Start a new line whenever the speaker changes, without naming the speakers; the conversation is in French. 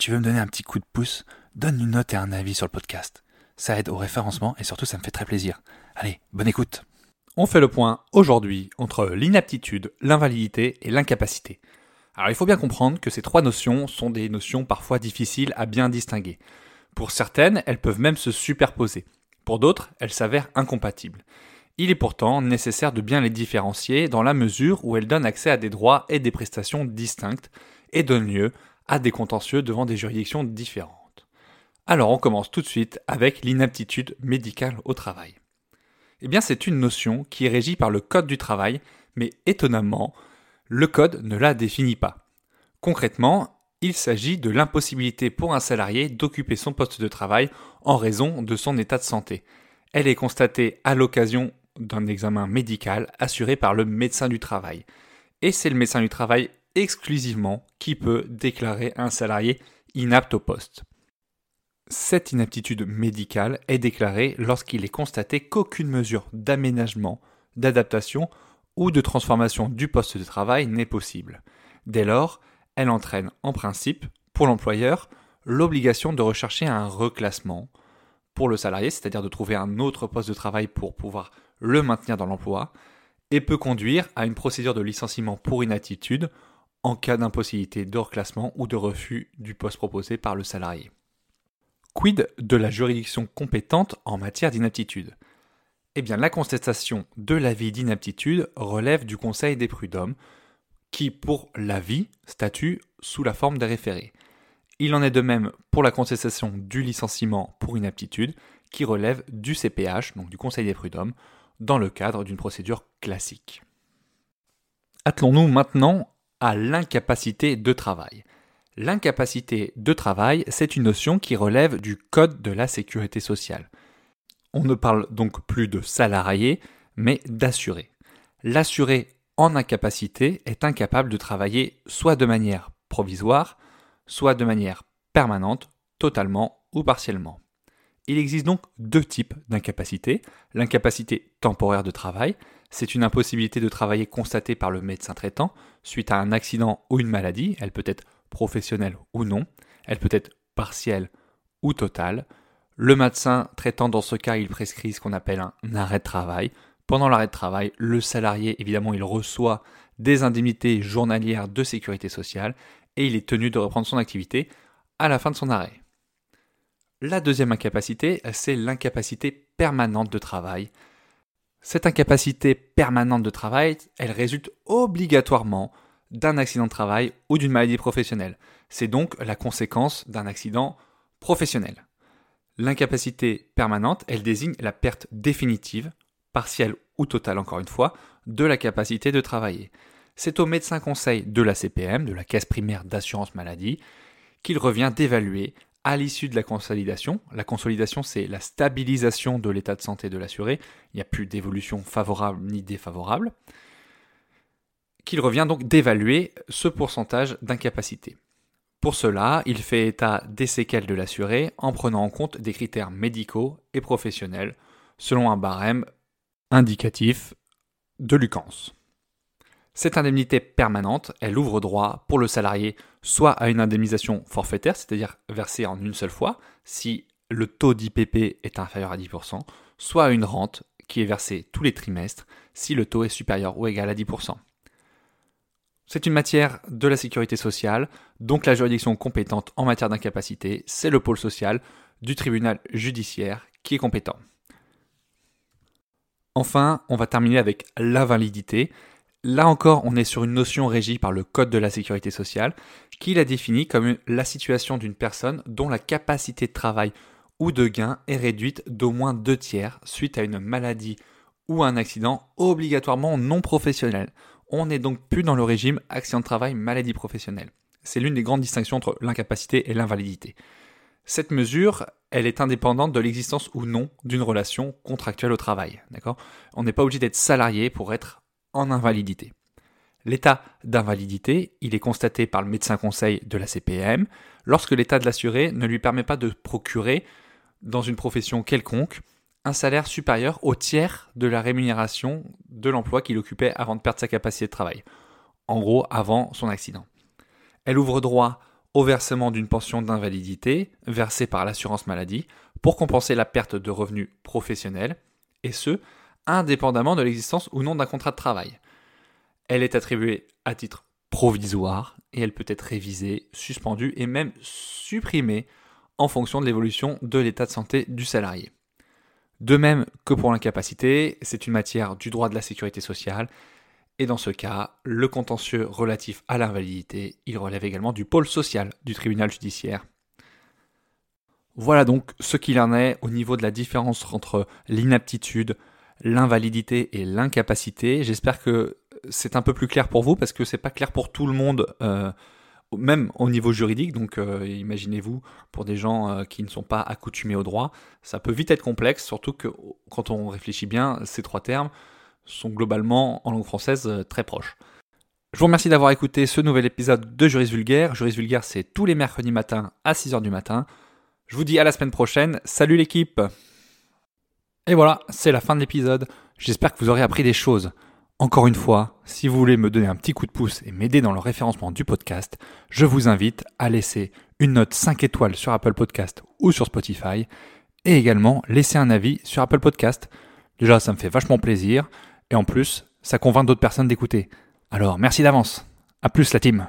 Tu veux me donner un petit coup de pouce, donne une note et un avis sur le podcast. Ça aide au référencement et surtout ça me fait très plaisir. Allez, bonne écoute. On fait le point aujourd'hui entre l'inaptitude, l'invalidité et l'incapacité. Alors il faut bien comprendre que ces trois notions sont des notions parfois difficiles à bien distinguer. Pour certaines, elles peuvent même se superposer. Pour d'autres, elles s'avèrent incompatibles. Il est pourtant nécessaire de bien les différencier dans la mesure où elles donnent accès à des droits et des prestations distinctes et donnent lieu à des contentieux devant des juridictions différentes. Alors on commence tout de suite avec l'inaptitude médicale au travail. Eh bien c'est une notion qui est régie par le Code du travail, mais étonnamment, le Code ne la définit pas. Concrètement, il s'agit de l'impossibilité pour un salarié d'occuper son poste de travail en raison de son état de santé. Elle est constatée à l'occasion d'un examen médical assuré par le médecin du travail. Et c'est le médecin du travail exclusivement qui peut déclarer un salarié inapte au poste. Cette inaptitude médicale est déclarée lorsqu'il est constaté qu'aucune mesure d'aménagement, d'adaptation ou de transformation du poste de travail n'est possible. Dès lors, elle entraîne en principe, pour l'employeur, l'obligation de rechercher un reclassement pour le salarié, c'est-à-dire de trouver un autre poste de travail pour pouvoir le maintenir dans l'emploi, et peut conduire à une procédure de licenciement pour inaptitude en cas d'impossibilité de reclassement ou de refus du poste proposé par le salarié. Quid de la juridiction compétente en matière d'inaptitude? Eh bien, la contestation de l'avis d'inaptitude relève du Conseil des prud'hommes, qui, pour l'avis, statue sous la forme des référés. Il en est de même pour la contestation du licenciement pour inaptitude, qui relève du CPH, donc du Conseil des prud'hommes, dans le cadre d'une procédure classique. Attelons-nous maintenant à l'incapacité de travail. L'incapacité de travail, c'est une notion qui relève du Code de la sécurité sociale. On ne parle donc plus de salarié, mais d'assuré. L'assuré en incapacité est incapable de travailler soit de manière provisoire, soit de manière permanente, totalement ou partiellement. Il existe donc deux types d'incapacité. L'incapacité temporaire de travail, c'est une impossibilité de travailler constatée par le médecin traitant suite à un accident ou une maladie. Elle peut être professionnelle ou non. Elle peut être partielle ou totale. Le médecin traitant, dans ce cas, il prescrit ce qu'on appelle un arrêt de travail. Pendant l'arrêt de travail, le salarié, évidemment, il reçoit des indemnités journalières de sécurité sociale et il est tenu de reprendre son activité à la fin de son arrêt. La deuxième incapacité, c'est l'incapacité permanente de travail. Cette incapacité permanente de travail, elle résulte obligatoirement d'un accident de travail ou d'une maladie professionnelle. C'est donc la conséquence d'un accident professionnel. L'incapacité permanente, elle désigne la perte définitive partielle ou totale encore une fois, de la capacité de travailler. C'est au médecin conseil de la CPM, de la caisse primaire d'assurance maladie, qu'il revient d'évaluer à l'issue de la consolidation. La consolidation, c'est la stabilisation de l'état de santé de l'assuré. Il n'y a plus d'évolution favorable ni défavorable. Qu'il revient donc d'évaluer ce pourcentage d'incapacité. Pour cela, il fait état des séquelles de l'assuré en prenant en compte des critères médicaux et professionnels selon un barème indicatif de Lucans. Cette indemnité permanente, elle ouvre droit pour le salarié soit à une indemnisation forfaitaire, c'est-à-dire versée en une seule fois, si le taux d'IPP est inférieur à 10%, soit à une rente qui est versée tous les trimestres si le taux est supérieur ou égal à 10%. C'est une matière de la sécurité sociale, donc la juridiction compétente en matière d'incapacité, c'est le pôle social du tribunal judiciaire qui est compétent. Enfin, on va terminer avec l'invalidité. Là encore, on est sur une notion régie par le Code de la sécurité sociale, qui la définit comme la situation d'une personne dont la capacité de travail ou de gain est réduite d'au moins deux tiers suite à une maladie ou un accident obligatoirement non professionnel, On n'est donc plus dans le régime accident de travail, maladie professionnelle. C'est l'une des grandes distinctions entre l'incapacité et l'invalidité. Cette mesure, elle est indépendante de l'existence ou non d'une relation contractuelle au travail. On n'est pas obligé d'être salarié pour être en invalidité. L'état d'invalidité, il est constaté par le médecin conseil de la CPM lorsque l'état de l'assuré ne lui permet pas de procurer, dans une profession quelconque, un salaire supérieur au tiers de la rémunération de l'emploi qu'il occupait avant de perdre sa capacité de travail. En gros, avant son accident. Elle ouvre droit au versement d'une pension d'invalidité versée par l'assurance maladie pour compenser la perte de revenus professionnels, et ce, indépendamment de l'existence ou non d'un contrat de travail. Elle est attribuée à titre provisoire et elle peut être révisée, suspendue et même supprimée en fonction de l'évolution de l'état de santé du salarié. De même que pour l'incapacité, c'est une matière du droit de la sécurité sociale et dans ce cas, le contentieux relatif à l'invalidité, il relève également du pôle social du tribunal judiciaire. Voilà donc ce qu'il en est au niveau de la différence entre l'inaptitude, l'invalidité et l'incapacité. J'espère que c'est un peu plus clair pour vous parce que c'est pas clair pour tout le monde, euh, même au niveau juridique. Donc euh, imaginez-vous pour des gens euh, qui ne sont pas accoutumés au droit, ça peut vite être complexe, surtout que quand on réfléchit bien, ces trois termes sont globalement en langue française très proches. Je vous remercie d'avoir écouté ce nouvel épisode de Juris Vulgaire. Juris Vulgaire, c'est tous les mercredis matins à 6h du matin. Je vous dis à la semaine prochaine. Salut l'équipe Et voilà, c'est la fin de l'épisode. J'espère que vous aurez appris des choses. Encore une fois, si vous voulez me donner un petit coup de pouce et m'aider dans le référencement du podcast, je vous invite à laisser une note 5 étoiles sur Apple Podcast ou sur Spotify et également laisser un avis sur Apple Podcast. Déjà, ça me fait vachement plaisir. Et en plus, ça convainc d'autres personnes d'écouter. Alors merci d'avance. À plus la team.